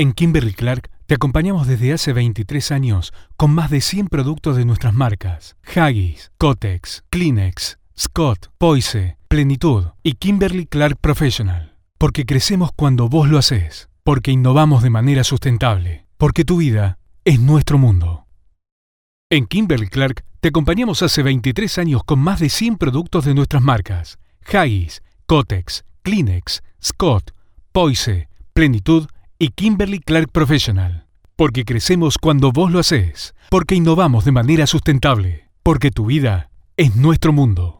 En Kimberly Clark te acompañamos desde hace 23 años con más de 100 productos de nuestras marcas: Haggis, Cotex, Kleenex, Scott, Poise, Plenitud y Kimberly Clark Professional. Porque crecemos cuando vos lo haces, porque innovamos de manera sustentable, porque tu vida es nuestro mundo. En Kimberly Clark te acompañamos hace 23 años con más de 100 productos de nuestras marcas: Haggis, Cotex, Kleenex, Scott, Poise, Plenitud y Kimberly Clark Professional. Porque crecemos cuando vos lo haces, porque innovamos de manera sustentable, porque tu vida es nuestro mundo.